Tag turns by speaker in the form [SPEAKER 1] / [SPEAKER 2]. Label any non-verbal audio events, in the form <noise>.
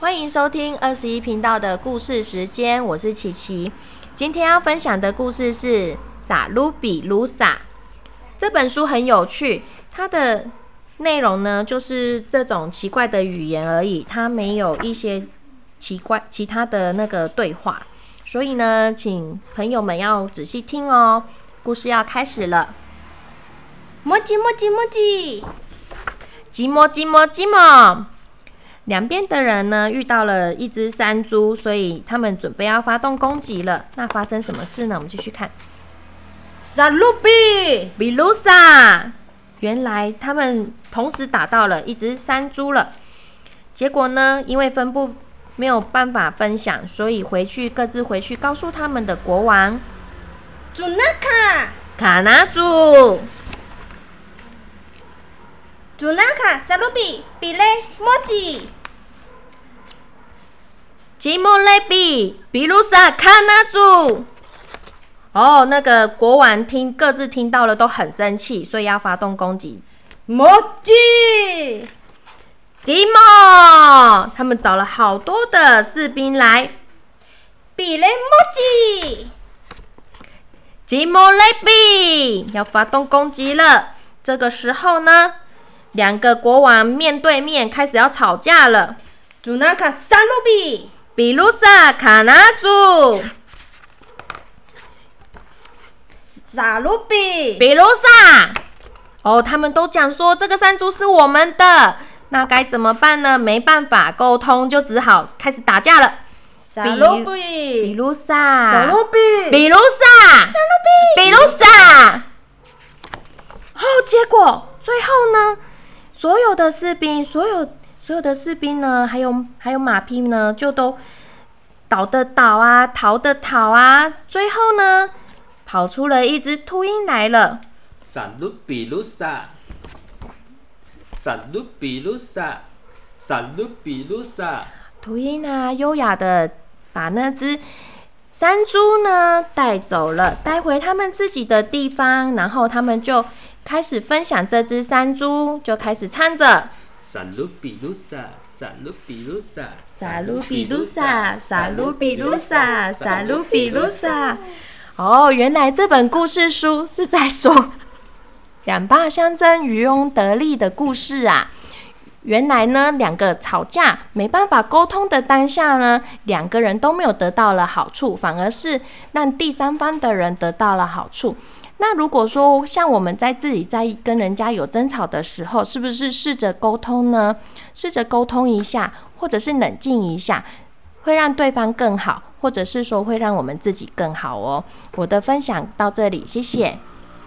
[SPEAKER 1] 欢迎收听二十一频道的故事时间，我是琪琪。今天要分享的故事是《撒鲁比鲁撒》。这本书很有趣，它的内容呢就是这种奇怪的语言而已，它没有一些奇怪其他的那个对话。所以呢，请朋友们要仔细听哦。故事要开始了。
[SPEAKER 2] 磨叽磨叽磨叽，
[SPEAKER 1] 寂寞寂寞寂寞。两边的人呢遇到了一只山猪，所以他们准备要发动攻击了。那发生什么事呢？我们继续看。
[SPEAKER 2] 萨鲁比，
[SPEAKER 1] 比鲁萨，原来他们同时打到了一只山猪了。结果呢，因为分布没有办法分享，所以回去各自回去告诉他们的国王
[SPEAKER 2] 祖纳卡，
[SPEAKER 1] 卡纳祖。
[SPEAKER 2] 祖纳卡，萨鲁比，比雷莫吉，
[SPEAKER 1] 吉姆雷比，比鲁萨卡纳祖。哦，那个国王听各自听到了都很生气，所以要发动攻击。
[SPEAKER 2] 莫吉，
[SPEAKER 1] 吉莫，他们找了好多的士兵来。
[SPEAKER 2] 比雷莫吉，
[SPEAKER 1] 吉莫雷比要发动攻击了。这个时候呢，两个国王面对面开始要吵架了。
[SPEAKER 2] 祖纳卡，萨鲁比，
[SPEAKER 1] 比鲁萨卡纳祖，
[SPEAKER 2] 萨鲁比，
[SPEAKER 1] 比鲁萨。哦，他们都讲说这个山猪是我们的，那该怎么办呢？没办法沟通，就只好开始打架了。
[SPEAKER 2] 萨鲁
[SPEAKER 1] 比。
[SPEAKER 2] 比，
[SPEAKER 1] 鲁萨，
[SPEAKER 2] 萨鲁比，
[SPEAKER 1] 比鲁萨，
[SPEAKER 2] 萨鲁比，
[SPEAKER 1] 比鲁萨。哦，结果最后呢，所有的士兵，所有所有的士兵呢，还有还有马匹呢，就都倒的倒啊，逃的逃啊，最后呢，跑出了一只秃鹰来了。
[SPEAKER 3] 萨鲁比鲁萨，萨鲁比鲁萨，萨鲁比鲁萨。
[SPEAKER 1] 秃鹰呢，优雅的把那只山猪呢带走了，带回他们自己的地方，然后他们就开始分享这只山猪，就开始唱着。
[SPEAKER 3] 萨鲁比鲁萨，萨鲁比鲁萨，
[SPEAKER 1] 萨鲁比鲁萨，萨鲁比鲁萨，萨鲁比鲁萨。哦，原来这本故事书是在说 <laughs> 两霸相争、渔翁得利的故事啊。原来呢，两个吵架没办法沟通的当下呢，两个人都没有得到了好处，反而是让第三方的人得到了好处。那如果说像我们在自己在跟人家有争吵的时候，是不是试着沟通呢？试着沟通一下，或者是冷静一下，会让对方更好，或者是说会让我们自己更好哦。我的分享到这里，谢谢。